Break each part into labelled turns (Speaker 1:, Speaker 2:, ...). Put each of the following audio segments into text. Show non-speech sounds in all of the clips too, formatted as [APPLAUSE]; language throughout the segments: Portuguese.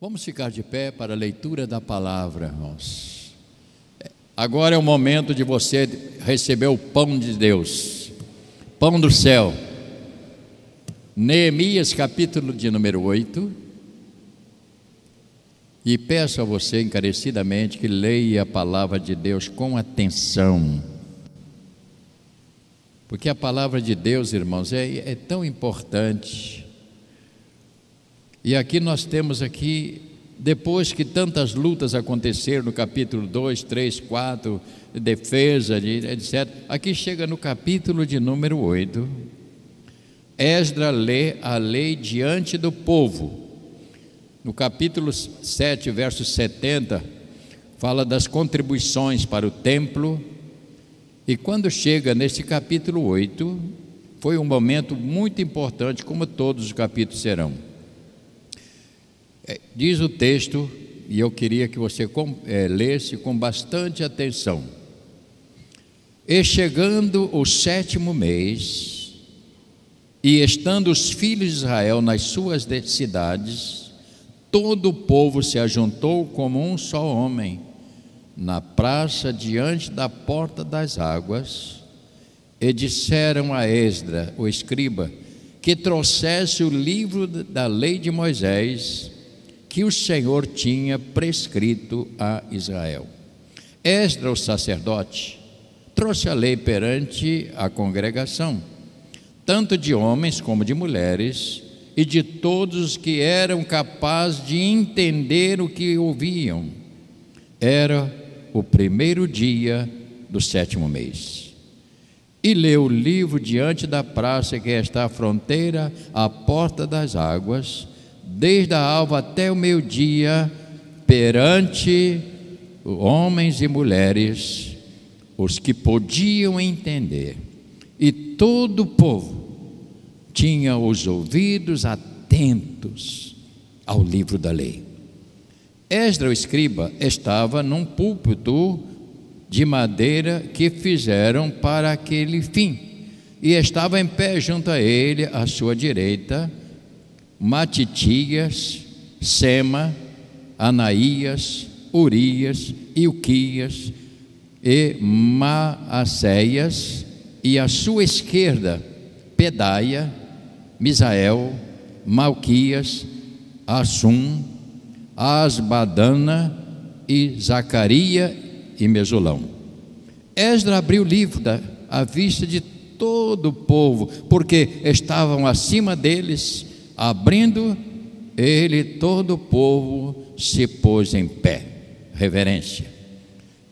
Speaker 1: Vamos ficar de pé para a leitura da palavra, irmãos. Agora é o momento de você receber o pão de Deus, pão do céu. Neemias, capítulo de número 8. E peço a você encarecidamente que leia a palavra de Deus com atenção. Porque a palavra de Deus, irmãos, é, é tão importante e aqui nós temos aqui, depois que tantas lutas aconteceram no capítulo 2, 3, 4, defesa, etc. Aqui chega no capítulo de número 8. Esdra lê a lei diante do povo. No capítulo 7, verso 70, fala das contribuições para o templo. E quando chega nesse capítulo 8, foi um momento muito importante, como todos os capítulos serão é, diz o texto, e eu queria que você é, lesse com bastante atenção. E chegando o sétimo mês, e estando os filhos de Israel nas suas cidades, todo o povo se ajuntou como um só homem, na praça diante da porta das águas, e disseram a Esdra, o escriba, que trouxesse o livro da lei de Moisés, que o Senhor tinha prescrito a Israel. Esdra, o sacerdote, trouxe a lei perante a congregação, tanto de homens como de mulheres, e de todos os que eram capazes de entender o que ouviam. Era o primeiro dia do sétimo mês. E leu o livro diante da praça que está à fronteira, à porta das águas, desde a alva até o meio-dia, perante homens e mulheres, os que podiam entender, e todo o povo tinha os ouvidos atentos ao livro da lei. Esdra, o escriba, estava num púlpito de madeira que fizeram para aquele fim, e estava em pé junto a ele, à sua direita, Matitias, Sema, Anaías, Urias, Ilquias e Maacéias, e à sua esquerda Pedaia, Misael, Malquias, Assum, Asbadana e Zacaria e Mesulão. Esdra abriu o livro da, à vista de todo o povo, porque estavam acima deles Abrindo ele, todo o povo se pôs em pé. Reverência.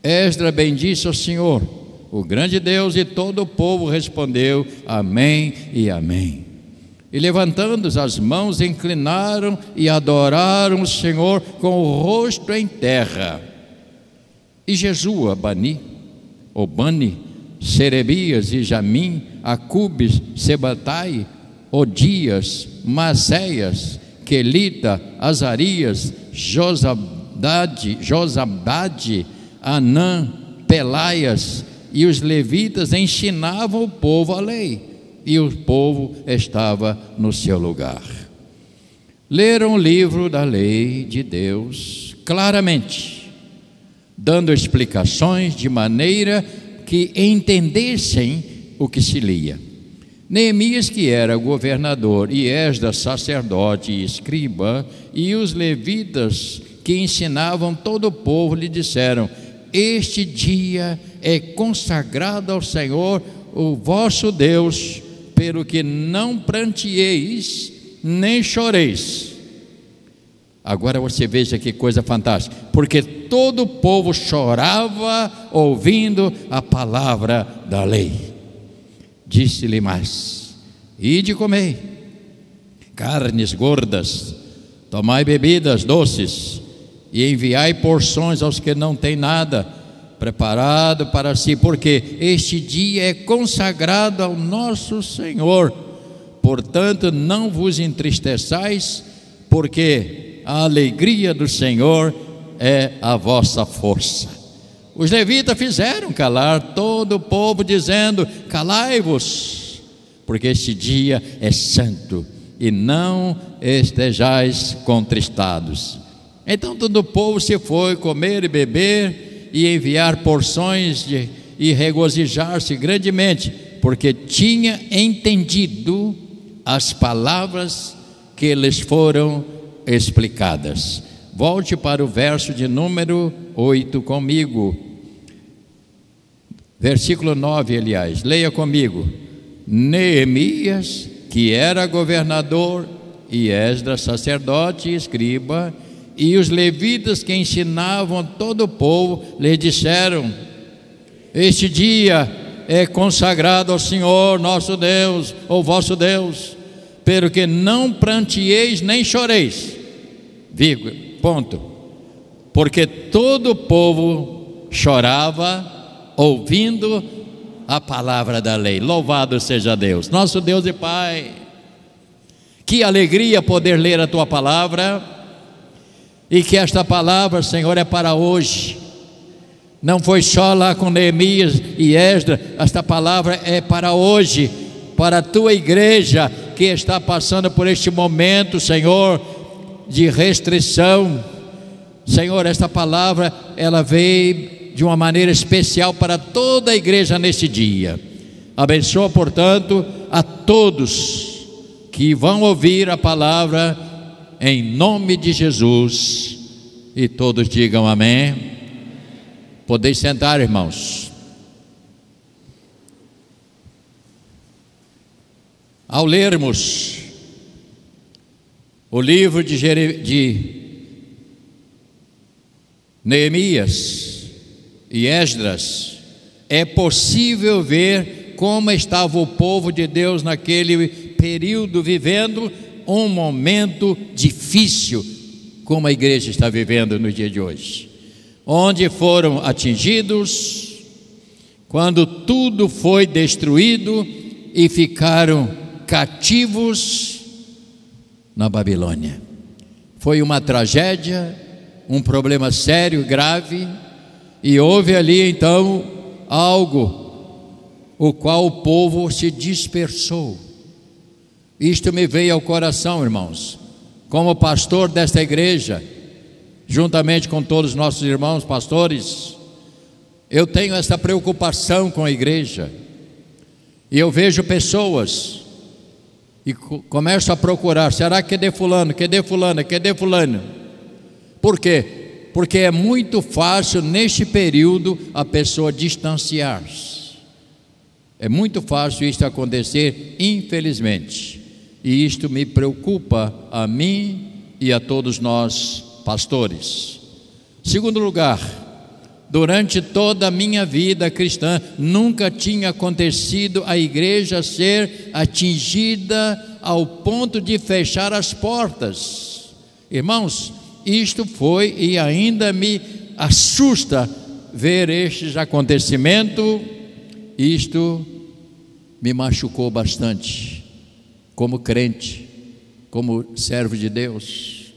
Speaker 1: Esdra bendisse ao Senhor, o grande Deus, e todo o povo respondeu: Amém e Amém. E levantando as mãos, inclinaram e adoraram o Senhor com o rosto em terra. E Jesua, Bani, Obani, Serebias e Jamim, Acubes, Sebatai, Odias, Maséias, Quelita, Azarias, Josabade, Josabade, Anã, Pelaias e os levitas ensinavam o povo a lei, e o povo estava no seu lugar. Leram o livro da lei de Deus claramente, dando explicações de maneira que entendessem o que se lia. Neemias, que era governador, e Esdra, sacerdote e escriba, e os levitas que ensinavam todo o povo, lhe disseram: Este dia é consagrado ao Senhor, o vosso Deus, pelo que não prantieis nem choreis. Agora você veja que coisa fantástica, porque todo o povo chorava ouvindo a palavra da lei. Disse-lhe mais: Ide comei carnes gordas, tomai bebidas doces e enviai porções aos que não têm nada preparado para si, porque este dia é consagrado ao nosso Senhor. Portanto, não vos entristeçais, porque a alegria do Senhor é a vossa força. Os levitas fizeram calar todo o povo, dizendo: Calai-vos, porque este dia é santo, e não estejais contristados. Então todo o povo se foi comer e beber e enviar porções de, e regozijar-se grandemente, porque tinha entendido as palavras que lhes foram explicadas. Volte para o verso de número 8 comigo. Versículo 9, aliás, leia comigo. Neemias, que era governador, e Esdras, sacerdote e escriba, e os levitas que ensinavam todo o povo, lhe disseram: Este dia é consagrado ao Senhor nosso Deus, ou vosso Deus, pelo que não prantieis nem choreis. Vírgula, ponto. Porque todo o povo chorava ouvindo a palavra da lei. Louvado seja Deus, nosso Deus e Pai. Que alegria poder ler a tua palavra e que esta palavra, Senhor, é para hoje. Não foi só lá com Neemias e Esdra, esta palavra é para hoje, para a tua igreja que está passando por este momento, Senhor, de restrição. Senhor, esta palavra ela veio de uma maneira especial para toda a igreja neste dia. Abençoa, portanto, a todos que vão ouvir a palavra em nome de Jesus. E todos digam amém. Podeis sentar, irmãos. Ao lermos o livro de, Jere... de Neemias e Esdras, é possível ver como estava o povo de Deus naquele período vivendo um momento difícil, como a igreja está vivendo no dia de hoje, onde foram atingidos, quando tudo foi destruído e ficaram cativos na Babilônia. Foi uma tragédia, um problema sério, grave, e houve ali então algo o qual o povo se dispersou. Isto me veio ao coração, irmãos, como pastor desta igreja, juntamente com todos os nossos irmãos pastores, eu tenho essa preocupação com a igreja. E eu vejo pessoas e começo a procurar, será que é de fulano, que é de fulano, que é de fulano? Por quê? Porque é muito fácil neste período a pessoa distanciar-se. É muito fácil isso acontecer, infelizmente. E isto me preocupa a mim e a todos nós, pastores. Segundo lugar, durante toda a minha vida cristã, nunca tinha acontecido a igreja ser atingida ao ponto de fechar as portas. Irmãos, isto foi e ainda me assusta ver estes acontecimentos. Isto me machucou bastante como crente, como servo de Deus,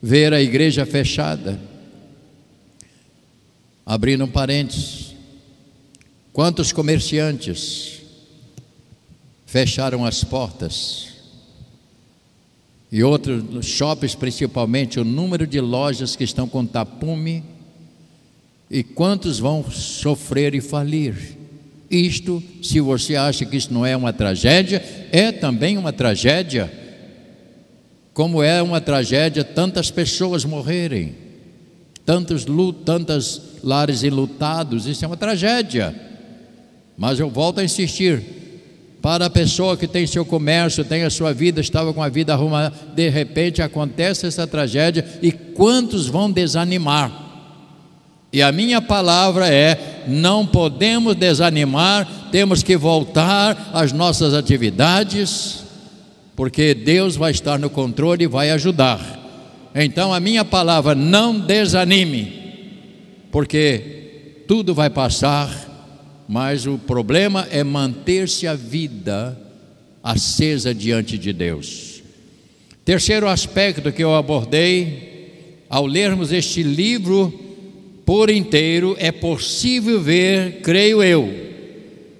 Speaker 1: ver a igreja fechada. Abrindo um parênteses, quantos comerciantes fecharam as portas? E outros shoppings, principalmente, o número de lojas que estão com tapume, e quantos vão sofrer e falir? Isto, se você acha que isso não é uma tragédia, é também uma tragédia. Como é uma tragédia tantas pessoas morrerem, tantos tantas lares enlutados, isso é uma tragédia. Mas eu volto a insistir, para a pessoa que tem seu comércio, tem a sua vida, estava com a vida arrumada, de repente acontece essa tragédia e quantos vão desanimar? E a minha palavra é: não podemos desanimar, temos que voltar às nossas atividades, porque Deus vai estar no controle e vai ajudar. Então a minha palavra, não desanime, porque tudo vai passar, mas o problema é manter-se a vida acesa diante de Deus. Terceiro aspecto que eu abordei ao lermos este livro por inteiro, é possível ver, creio eu,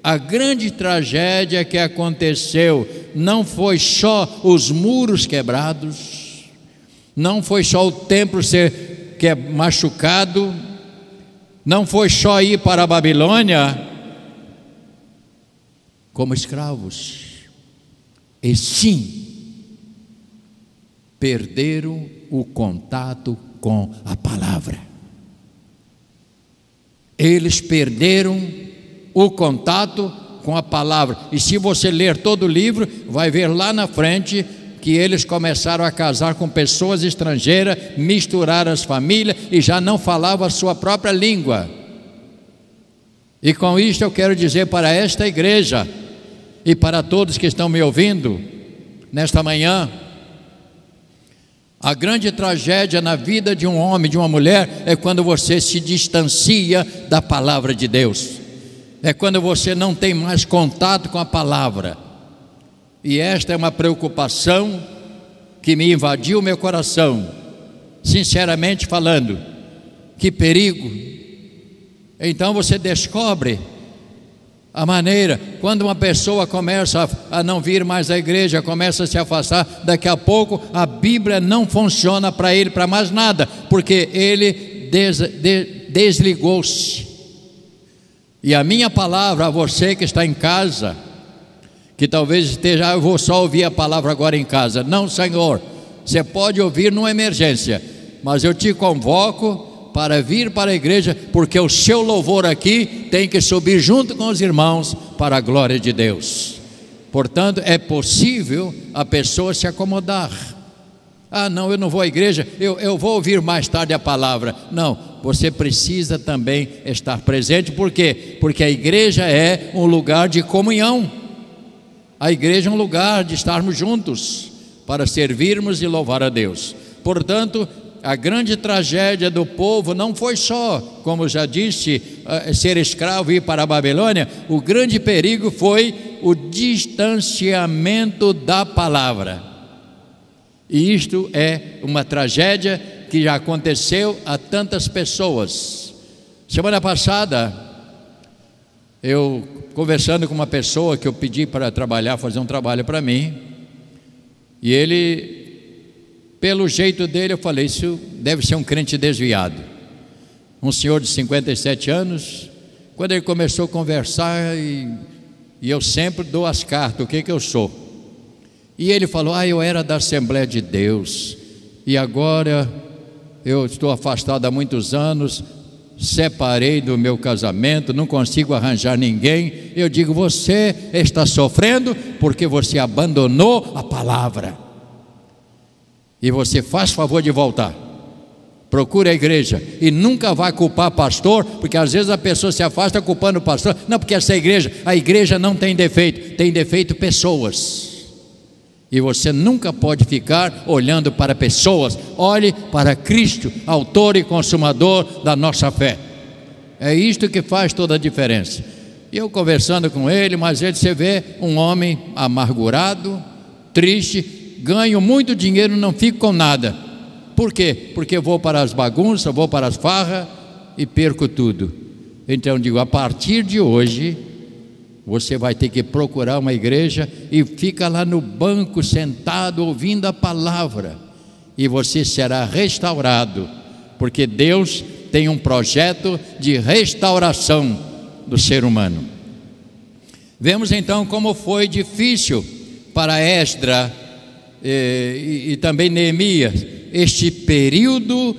Speaker 1: a grande tragédia que aconteceu não foi só os muros quebrados, Não foi só o templo ser que é machucado, não foi só ir para a Babilônia como escravos, e sim perderam o contato com a palavra. Eles perderam o contato com a palavra. E se você ler todo o livro, vai ver lá na frente que eles começaram a casar com pessoas estrangeiras, misturar as famílias e já não falavam a sua própria língua. E com isto eu quero dizer para esta igreja e para todos que estão me ouvindo nesta manhã, a grande tragédia na vida de um homem, de uma mulher, é quando você se distancia da palavra de Deus, é quando você não tem mais contato com a palavra. E esta é uma preocupação que me invadiu o meu coração, sinceramente falando. Que perigo! Então você descobre a maneira, quando uma pessoa começa a, não vir mais à igreja, começa a se afastar, daqui a pouco a Bíblia não funciona para ele, para mais nada, porque ele des, de, desligou-se. E a minha palavra a você que está em casa, que talvez esteja, eu vou só ouvir a palavra agora em casa. Não, Senhor, você pode ouvir numa emergência, mas eu te convoco para vir para a igreja, porque o seu louvor aqui tem que subir junto com os irmãos para a glória de Deus. Portanto, é possível a pessoa se acomodar. Ah, não, eu não vou à igreja, eu, eu vou ouvir mais tarde a palavra. Não, você precisa também estar presente, por quê? Porque a igreja é um lugar de comunhão. A igreja é um lugar de estarmos juntos para servirmos e louvar a Deus. Portanto, a grande tragédia do povo não foi só, como já disse, eh, ser escravo e ir para a Babilônia, o grande perigo foi o distanciamento da palavra. E isto é uma tragédia que já aconteceu a tantas pessoas. Semana passada, eu conversando com uma pessoa que eu pedi para trabalhar, fazer um trabalho para mim, e ele, pelo jeito dele, eu falei: Isso deve ser um crente desviado. Um senhor de 57 anos, quando ele começou a conversar, e, e eu sempre dou as cartas, o que, que eu sou. E ele falou: Ah, eu era da Assembleia de Deus, e agora eu estou afastado há muitos anos, separei do meu casamento, não consigo arranjar ninguém. Eu digo: você está sofrendo porque você abandonou a palavra. E você faz favor de voltar. Procure a igreja e nunca vai culpar pastor, porque às vezes a pessoa se afasta culpando o pastor. Não, porque essa igreja, a igreja não tem defeito, tem defeito pessoas. E você nunca pode ficar olhando para pessoas, olhe para Cristo, autor e consumador da nossa fé. É isto que faz toda a diferença. Eu conversando com ele, mas ele você vê um homem amargurado, triste, ganho muito dinheiro, não fico com nada. Por quê? Porque vou para as bagunças, vou para as farras e perco tudo. Então digo, a partir de hoje, você vai ter que procurar uma igreja e fica lá no banco sentado ouvindo a palavra, e você será restaurado, porque Deus tem um projeto de restauração do ser humano. Vemos então como foi difícil para Esdra e, e também Neemias este período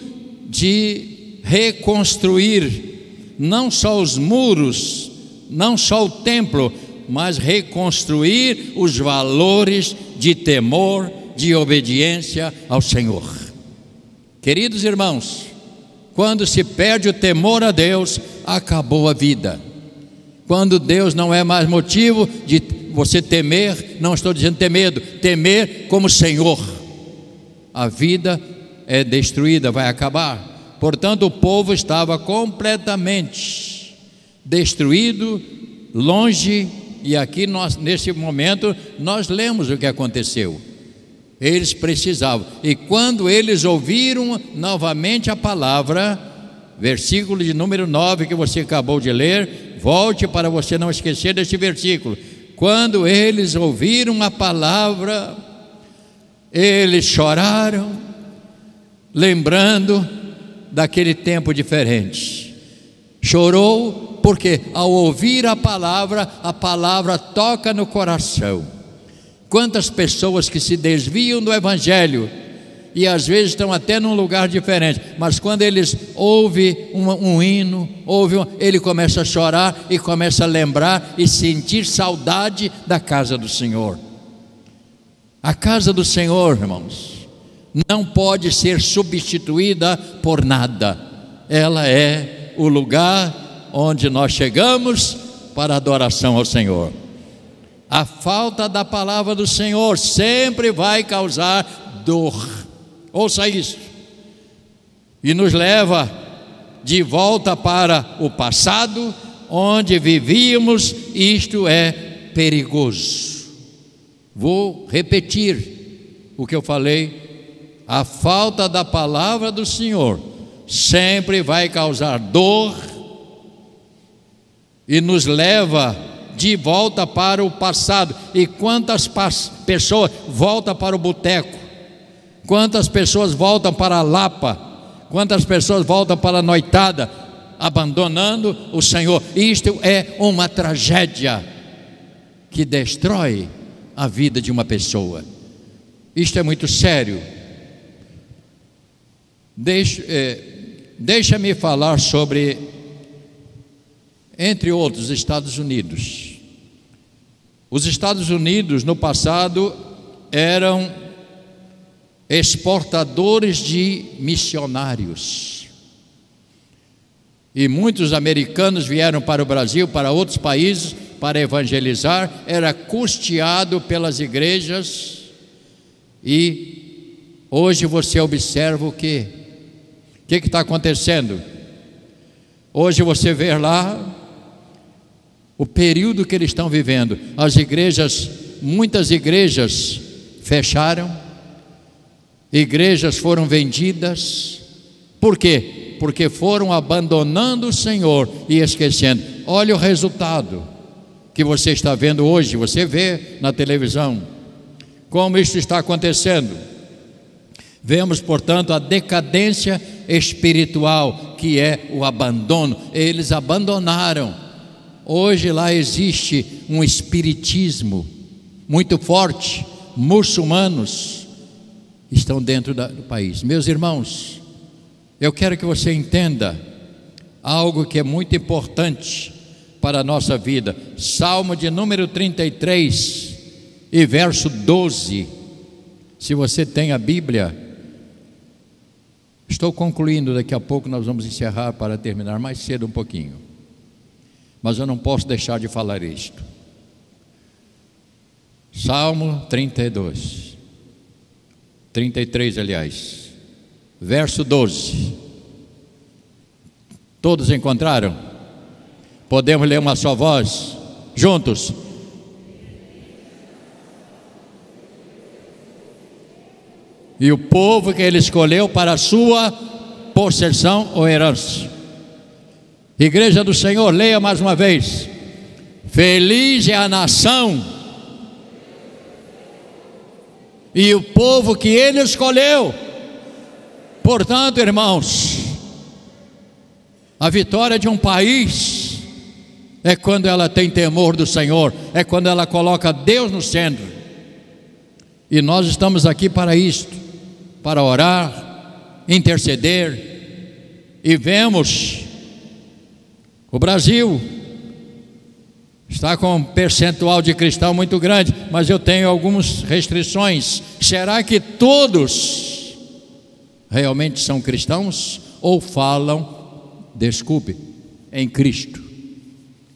Speaker 1: de reconstruir não só os muros não só o templo, mas reconstruir os valores de temor, de obediência ao Senhor. Queridos irmãos, quando se perde o temor a Deus, acabou a vida. Quando Deus não é mais motivo de você temer, não estou dizendo ter medo, temer como Senhor, a vida é destruída, vai acabar. Portanto, o povo estava completamente destruído, longe, e aqui nós, nesse momento, nós lemos o que aconteceu. Eles precisavam, e quando eles ouviram novamente a palavra, versículo de número 9 que você acabou de ler, volte para você não esquecer desse versículo. Quando eles ouviram a palavra, eles choraram, lembrando daquele tempo diferente. Chorou porque, ao ouvir a palavra, a palavra toca no coração. Quantas pessoas que se desviam do Evangelho e às vezes estão até num lugar diferente, mas quando eles ouvem um, um hino, ouvem, um, ele começa a chorar e começa a lembrar e sentir saudade da casa do Senhor. A casa do Senhor, irmãos, não pode ser substituída por nada. Ela é o lugar onde nós chegamos para adoração ao Senhor. A falta da palavra do Senhor sempre vai causar dor. Ouça isso. E nos leva de volta para o passado, onde vivíamos, isto é perigoso. Vou repetir o que eu falei. A falta da palavra do Senhor sempre vai causar dor e nos leva de volta para o passado. E quantas pessoas voltam para o boteco? Quantas pessoas voltam para a Lapa? Quantas pessoas voltam para a noitada? Abandonando o Senhor. Isto é uma tragédia que destrói a vida de uma pessoa. Isto é muito sério. Deixa, é, deixa-me falar sobre entre outros, Estados Unidos. Os Estados Unidos, no passado, eram exportadores de missionários. E muitos americanos vieram para o Brasil, para outros países, para evangelizar, era custeado pelas igrejas. E hoje você observa o que? O que está acontecendo? Hoje você vê lá o período que eles estão vivendo. As igrejas, muitas igrejas fecharam, igrejas foram vendidas. Por quê? Porque foram abandonando o Senhor e esquecendo. Olha o resultado que você está vendo hoje, você vê na televisão. Como isso está acontecendo? Vemos, portanto, a decadência espiritual, que é o abandono. Eles abandonaram Hoje lá existe um espiritismo muito forte, muçulmanos estão dentro do país. Meus irmãos, eu quero que você entenda algo que é muito importante para a nossa vida. Salmo de número 33 e verso 12. Se você tem a Bíblia, estou concluindo, daqui a pouco nós vamos encerrar para terminar mais cedo um pouquinho mas eu não posso deixar de falar isto. Salmo 32, 33, aliás, verso 12. Todos encontraram? Podemos ler uma só voz? Juntos. E o povo que ele escolheu para sua possessão ou herança. Igreja do Senhor, leia mais uma vez. Feliz é a nação e o povo que ele escolheu. Portanto, irmãos, a vitória de um país é quando ela tem temor do Senhor, é quando ela coloca Deus no centro. E nós estamos aqui para isto, para orar, interceder, e vemos o Brasil está com um percentual de cristão muito grande, mas eu tenho algumas restrições. Será que todos realmente são cristãos ou falam, desculpe, em Cristo?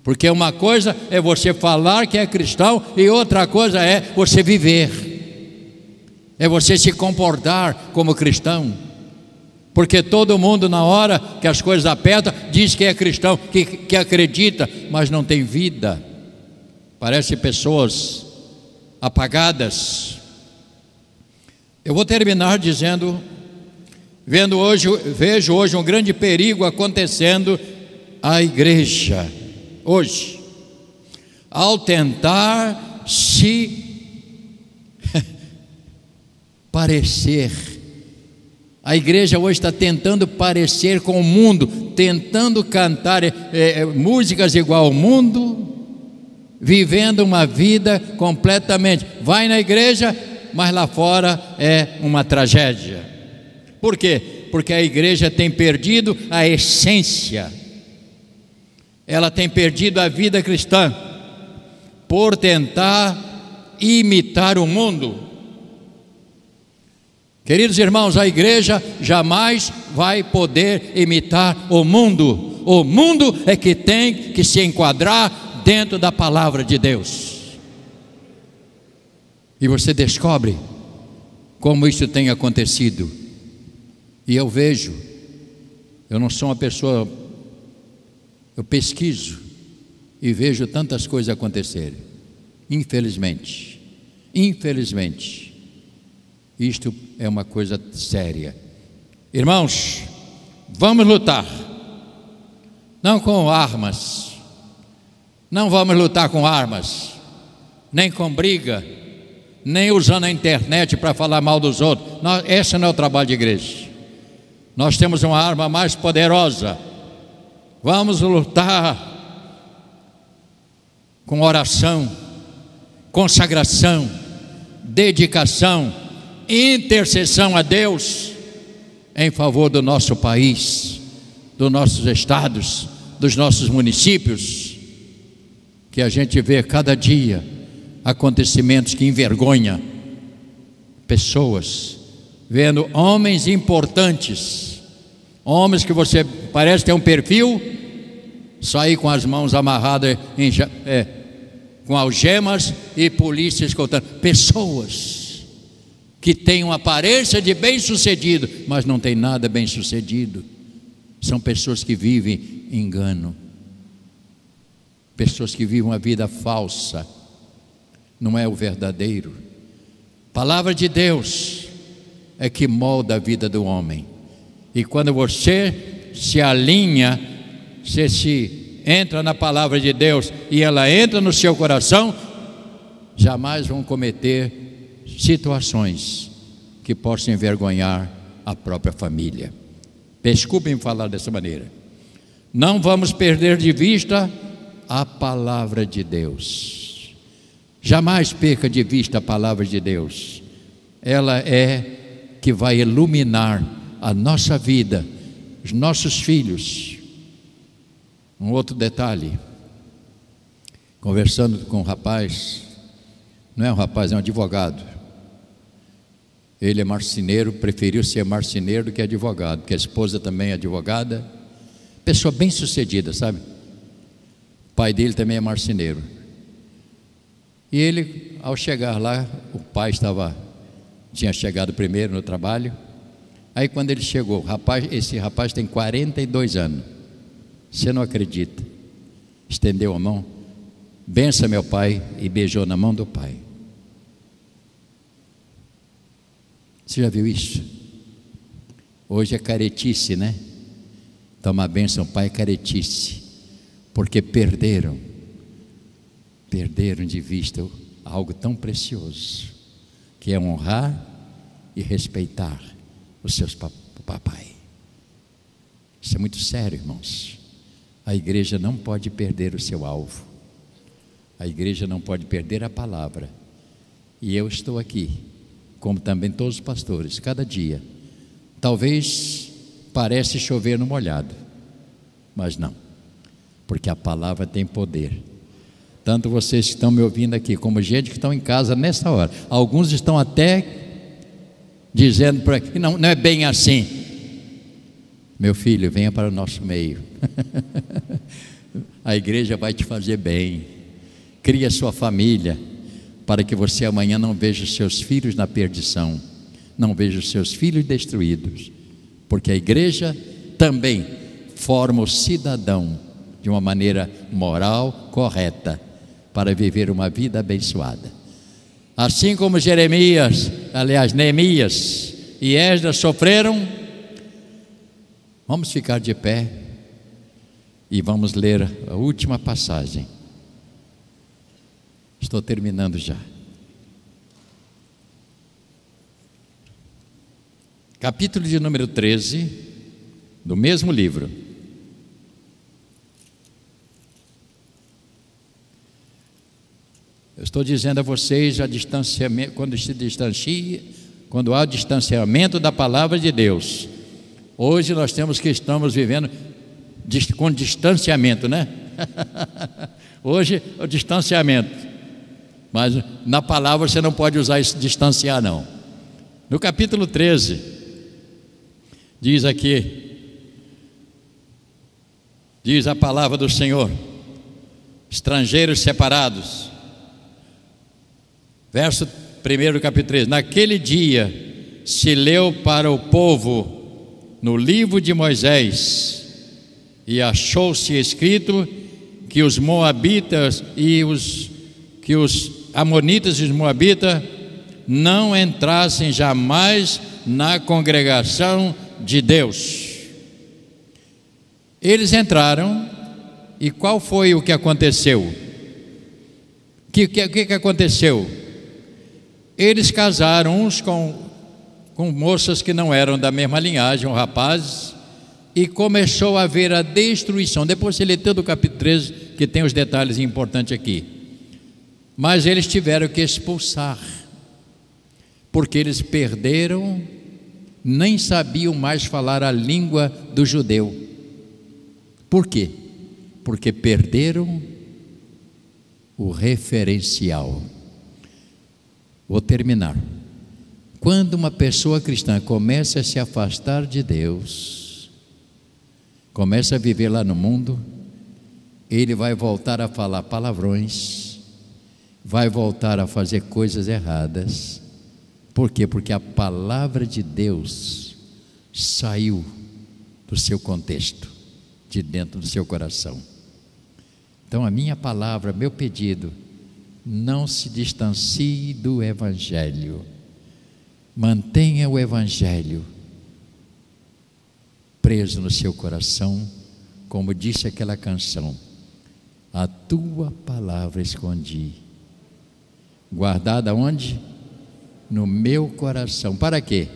Speaker 1: Porque uma coisa é você falar que é cristão e outra coisa é você viver, é você se comportar como cristão. Porque todo mundo, na hora que as coisas apertam, diz que é cristão, que, que acredita, mas não tem vida. Parece pessoas apagadas. Eu vou terminar dizendo, vendo hoje, vejo hoje um grande perigo acontecendo à igreja hoje, ao tentar se [LAUGHS] parecer A igreja hoje está tentando parecer com o mundo, tentando cantar é, é, músicas igual ao mundo, vivendo uma vida completamente. Vai na igreja, mas lá fora é uma tragédia. Por quê? Porque a igreja tem perdido a essência, ela tem perdido a vida cristã, por tentar imitar o mundo. Queridos irmãos, a igreja jamais vai poder imitar o mundo. O mundo é que tem que se enquadrar dentro da palavra de Deus. E você descobre como isso tem acontecido. E eu vejo, eu não sou uma pessoa, eu pesquiso e vejo tantas coisas acontecerem. Infelizmente, infelizmente. Isto é uma coisa séria. Irmãos, vamos lutar, não com armas, não vamos lutar com armas, nem com briga, nem usando a internet para falar mal dos outros. Nós, esse não é o trabalho de igreja. Nós temos uma arma mais poderosa. Vamos lutar com oração, consagração, dedicação intercessão a Deus em favor do nosso país, dos nossos estados, dos nossos municípios, que a gente vê cada dia acontecimentos que envergonham pessoas, vendo homens importantes, homens que você parece ter um perfil, sair com as mãos amarradas em, é, com algemas e polícia escoltando pessoas que tem uma aparência de bem-sucedido, mas não tem nada bem-sucedido. São pessoas que vivem engano, pessoas que vivem uma vida falsa, não é o verdadeiro. Palavra de Deus é que molda a vida do homem. E quando você se alinha, você se entra na palavra de Deus e ela entra no seu coração, jamais vão cometer situações que possam envergonhar a própria família. Desculpem falar dessa maneira. Não vamos perder de vista a palavra de Deus. Jamais perca de vista a palavra de Deus. Ela é que vai iluminar a nossa vida, os nossos filhos. Um outro detalhe. Conversando com um rapaz, não é um rapaz, é um advogado. Ele é marceneiro, preferiu ser marceneiro do que advogado, porque a esposa também é advogada. Pessoa bem sucedida, sabe? O pai dele também é marceneiro. E ele, ao chegar lá, o pai estava tinha chegado primeiro no trabalho. Aí quando ele chegou, rapaz, esse rapaz tem 42 anos. Você não acredita? Estendeu a mão, bença meu pai e beijou na mão do pai. Você já viu isso? Hoje é caretice, né? Toma bênção, pai, é caretice. Porque perderam, perderam de vista algo tão precioso, que é honrar e respeitar os seus papai. Isso é muito sério, irmãos. A igreja não pode perder o seu alvo. A igreja não pode perder a palavra. E eu estou aqui como também todos os pastores, cada dia. Talvez parece chover no molhado, mas não, porque a palavra tem poder. Tanto vocês que estão me ouvindo aqui, como gente que estão em casa nessa hora. Alguns estão até dizendo para que não, não é bem assim. Meu filho, venha para o nosso meio. [LAUGHS] a igreja vai te fazer bem. Cria sua família para que você amanhã não veja seus filhos na perdição, não veja seus filhos destruídos, porque a igreja também forma o cidadão de uma maneira moral correta para viver uma vida abençoada. Assim como Jeremias, aliás, Neemias e Esdras sofreram, vamos ficar de pé e vamos ler a última passagem. Estou terminando já. capítulo de número 13, do mesmo livro. Eu estou dizendo a vocês a distanciamento, quando se distancia, quando há distanciamento da palavra de Deus. Hoje nós temos que estamos vivendo com distanciamento, né? [LAUGHS] Hoje o distanciamento. Mas na palavra você não pode usar esse distanciar não. No capítulo 13 diz aqui diz a palavra do Senhor: estrangeiros separados Verso 1 do capítulo 3: Naquele dia se leu para o povo no livro de Moisés, e achou-se escrito que os moabitas e os que os amonitas e os moabitas não entrassem jamais na congregação de Deus. Eles entraram, e qual foi o que aconteceu? O que, que, que aconteceu? Eles casaram uns com, com moças que não eram da mesma linhagem, rapazes, e começou a haver a destruição. Depois você lê todo o capítulo 13, que tem os detalhes importantes aqui. Mas eles tiveram que expulsar, porque eles perderam, nem sabiam mais falar a língua do judeu. Por quê? Porque perderam o referencial. Vou terminar. Quando uma pessoa cristã começa a se afastar de Deus, começa a viver lá no mundo, ele vai voltar a falar palavrões, vai voltar a fazer coisas erradas. Por quê? Porque a palavra de Deus saiu do seu contexto, de dentro do seu coração. Então, a minha palavra, meu pedido, não se distancie do Evangelho. Mantenha o Evangelho preso no seu coração, como disse aquela canção: A tua palavra escondi, guardada onde? No meu coração. Para quê?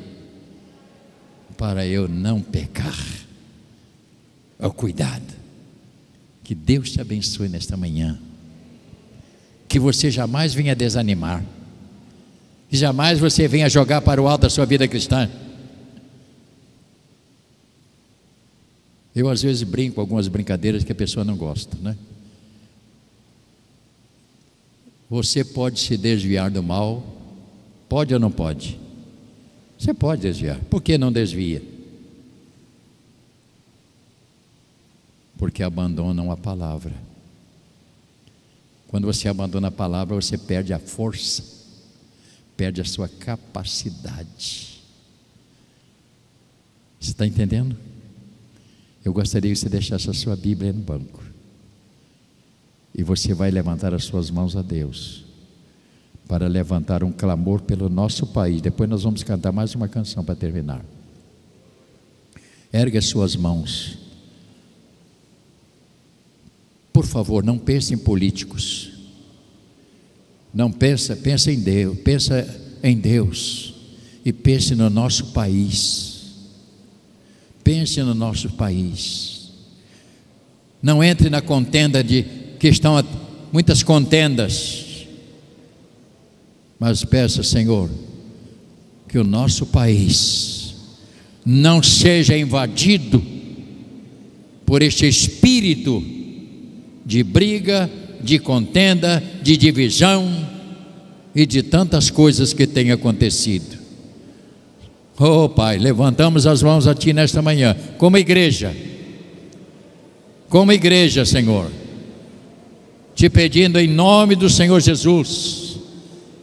Speaker 1: Para eu não pecar. Oh, cuidado. Que Deus te abençoe nesta manhã que você jamais venha desanimar, que jamais você venha jogar para o alto a sua vida cristã. Eu às vezes brinco algumas brincadeiras que a pessoa não gosta, né? Você pode se desviar do mal, pode ou não pode? Você pode desviar. Por que não desvia? Porque abandonam a palavra. Quando você abandona a palavra, você perde a força, perde a sua capacidade. Você está entendendo? Eu gostaria que você deixasse a sua Bíblia no banco. E você vai levantar as suas mãos a Deus para levantar um clamor pelo nosso país. Depois nós vamos cantar mais uma canção para terminar. Ergue as suas mãos. Por favor, não pense em políticos. Não pensa, pensa em Deus, pensa em Deus e pense no nosso país. Pense no nosso país. Não entre na contenda de que estão muitas contendas. Mas peça, Senhor, que o nosso país não seja invadido por este espírito de briga, de contenda, de divisão e de tantas coisas que têm acontecido. Oh Pai, levantamos as mãos a Ti nesta manhã, como igreja, como igreja, Senhor, te pedindo em nome do Senhor Jesus,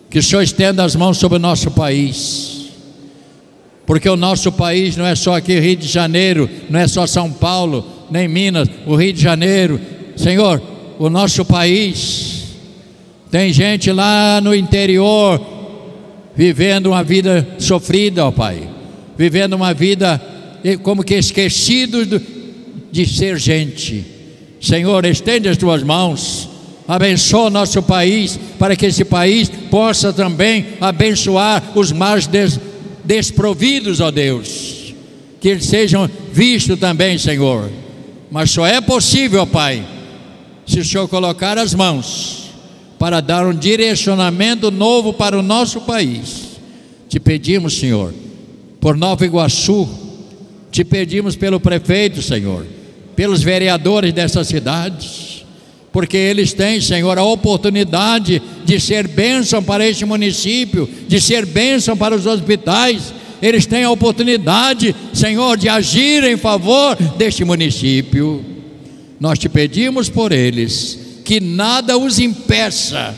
Speaker 1: que o Senhor estenda as mãos sobre o nosso país, porque o nosso país não é só aqui Rio de Janeiro, não é só São Paulo, nem Minas, o Rio de Janeiro, Senhor, o nosso país tem gente lá no interior vivendo uma vida sofrida, ó Pai, vivendo uma vida como que esquecido de ser gente. Senhor, estende as tuas mãos, abençoa nosso país, para que esse país possa também abençoar os mais desprovidos, ó Deus, que eles sejam vistos também, Senhor. Mas só é possível, Pai, se o Senhor colocar as mãos para dar um direcionamento novo para o nosso país. Te pedimos, Senhor, por Nova Iguaçu, te pedimos pelo prefeito, Senhor, pelos vereadores dessa cidade, porque eles têm, Senhor, a oportunidade de ser bênção para este município, de ser bênção para os hospitais, eles têm a oportunidade, Senhor, de agir em favor deste município. Nós te pedimos por eles, que nada os impeça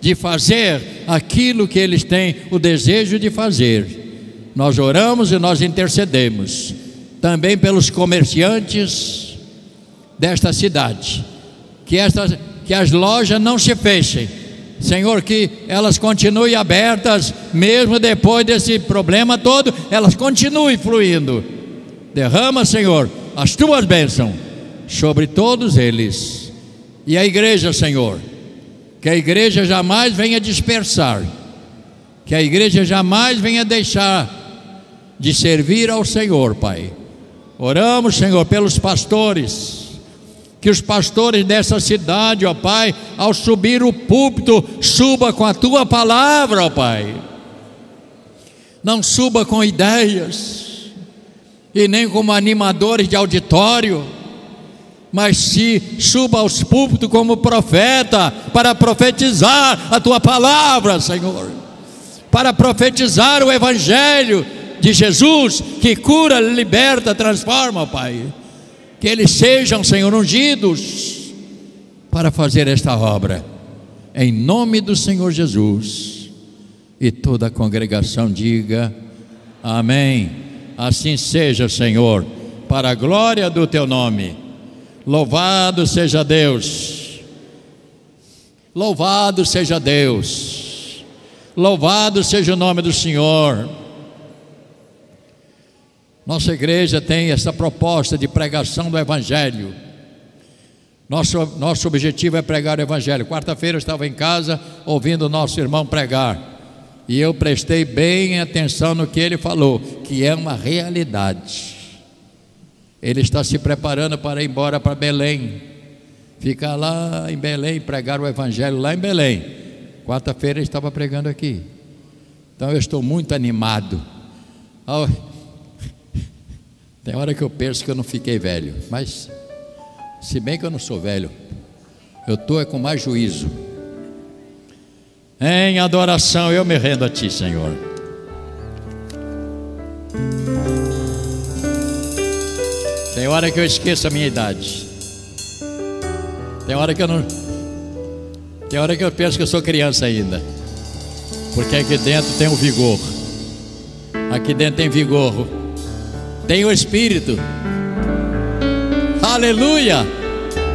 Speaker 1: de fazer aquilo que eles têm o desejo de fazer. Nós oramos e nós intercedemos também pelos comerciantes desta cidade, que, esta, que as lojas não se fechem, Senhor, que elas continuem abertas, mesmo depois desse problema todo, elas continuem fluindo. Derrama, Senhor, as tuas bênçãos sobre todos eles. E a igreja, Senhor, que a igreja jamais venha dispersar, que a igreja jamais venha deixar de servir ao Senhor, Pai. Oramos, Senhor, pelos pastores que os pastores dessa cidade, ó Pai, ao subir o púlpito, suba com a tua palavra, ó Pai. Não suba com ideias e nem como animadores de auditório, mas se suba aos púlpitos como profeta para profetizar a tua palavra, Senhor, para profetizar o evangelho de Jesus que cura, liberta, transforma, ó Pai que eles sejam, Senhor, ungidos para fazer esta obra, em nome do Senhor Jesus. E toda a congregação diga: Amém. Assim seja, Senhor, para a glória do teu nome. Louvado seja Deus. Louvado seja Deus. Louvado seja o nome do Senhor. Nossa igreja tem essa proposta de pregação do Evangelho. Nosso, nosso objetivo é pregar o Evangelho. Quarta-feira eu estava em casa ouvindo o nosso irmão pregar. E eu prestei bem atenção no que ele falou, que é uma realidade. Ele está se preparando para ir embora para Belém. Ficar lá em Belém, pregar o Evangelho lá em Belém. Quarta-feira ele estava pregando aqui. Então eu estou muito animado. Tem hora que eu penso que eu não fiquei velho, mas se bem que eu não sou velho, eu estou é com mais juízo. Em adoração eu me rendo a Ti, Senhor. Tem hora que eu esqueço a minha idade. Tem hora que eu não. Tem hora que eu penso que eu sou criança ainda. Porque aqui dentro tem o vigor. Aqui dentro tem vigor tem o Espírito. Aleluia!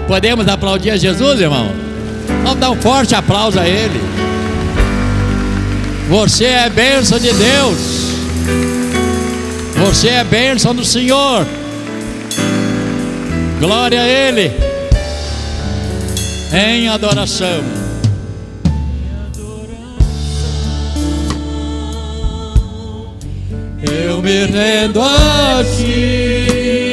Speaker 1: Podemos aplaudir a Jesus, irmão? Vamos dar um forte aplauso a Ele. Você é bênção de Deus. Você é bênção do Senhor. Glória a Ele. Em adoração. Eu me rendo a ti.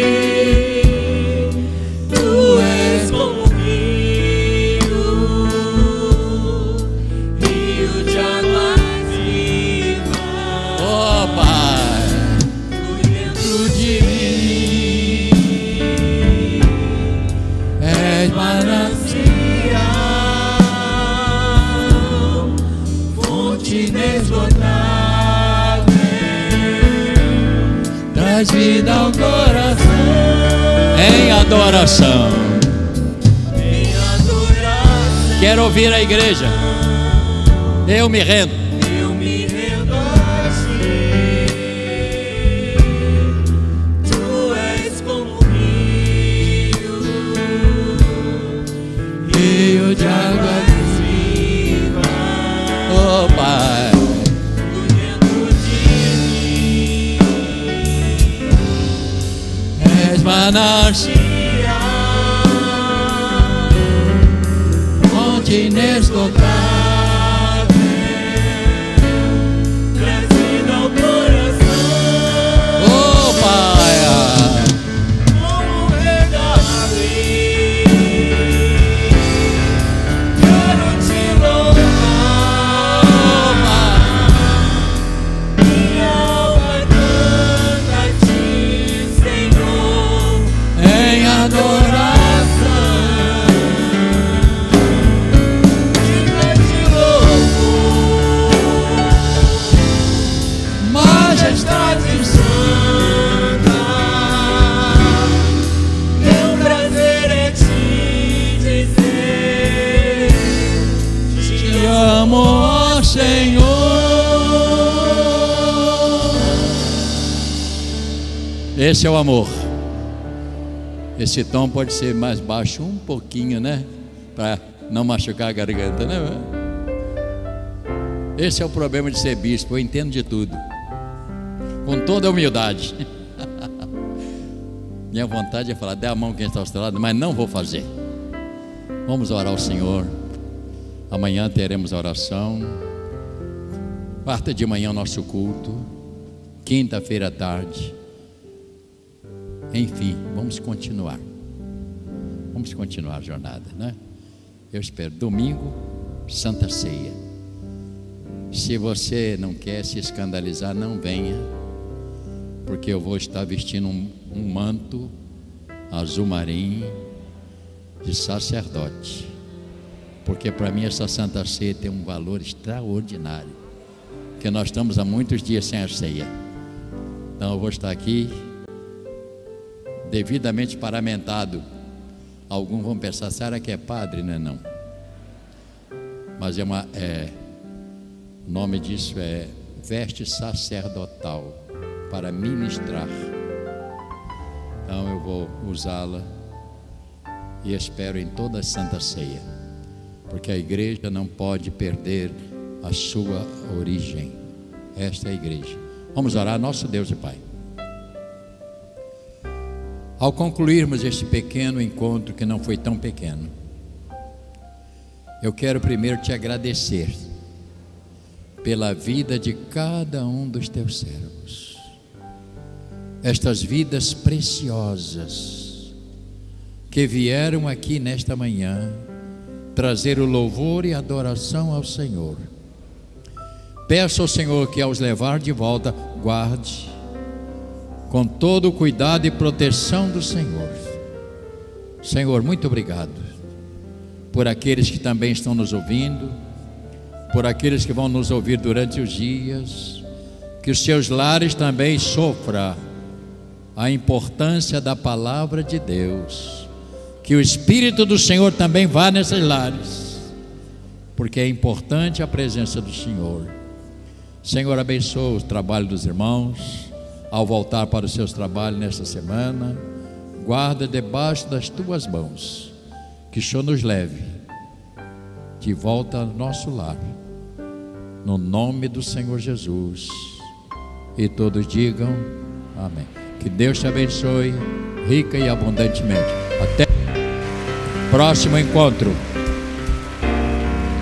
Speaker 1: Ouvir a igreja. Eu me rendo. Esse é o amor. Esse tom pode ser mais baixo um pouquinho, né? Para não machucar a garganta, né? Esse é o problema de ser bispo, eu entendo de tudo. Com toda humildade. [LAUGHS] Minha vontade é falar, dê a mão quem está ao seu lado, mas não vou fazer. Vamos orar ao Senhor. Amanhã teremos oração. Quarta de manhã, nosso culto. Quinta-feira à tarde. Enfim, vamos continuar. Vamos continuar a jornada, né? Eu espero. Domingo, Santa Ceia. Se você não quer se escandalizar, não venha, porque eu vou estar vestindo um, um manto azul marinho de sacerdote. Porque para mim essa Santa Ceia tem um valor extraordinário. Porque nós estamos há muitos dias sem a ceia. Então eu vou estar aqui devidamente paramentado. Alguns vão pensar, será que é padre? Não é não. Mas é uma. É, o nome disso é veste sacerdotal para ministrar. Então eu vou usá-la e espero em toda a Santa Ceia, porque a igreja não pode perder a sua origem. Esta é a igreja. Vamos orar, nosso Deus e Pai. Ao concluirmos este pequeno encontro, que não foi tão pequeno, eu quero primeiro te agradecer pela vida de cada um dos teus servos, estas vidas preciosas que vieram aqui nesta manhã trazer o louvor e adoração ao Senhor. Peço ao Senhor que, aos levar de volta, guarde com todo o cuidado e proteção do Senhor. Senhor, muito obrigado por aqueles que também estão nos ouvindo, por aqueles que vão nos ouvir durante os dias, que os seus lares também sofra a importância da palavra de Deus, que o Espírito do Senhor também vá nesses lares, porque é importante a presença do Senhor. Senhor, abençoa o trabalho dos irmãos ao voltar para os seus trabalhos nesta semana, guarda debaixo das tuas mãos, que o Senhor nos leve de volta ao nosso lar, no nome do Senhor Jesus. E todos digam amém. Que Deus te abençoe rica e abundantemente. Até o próximo encontro.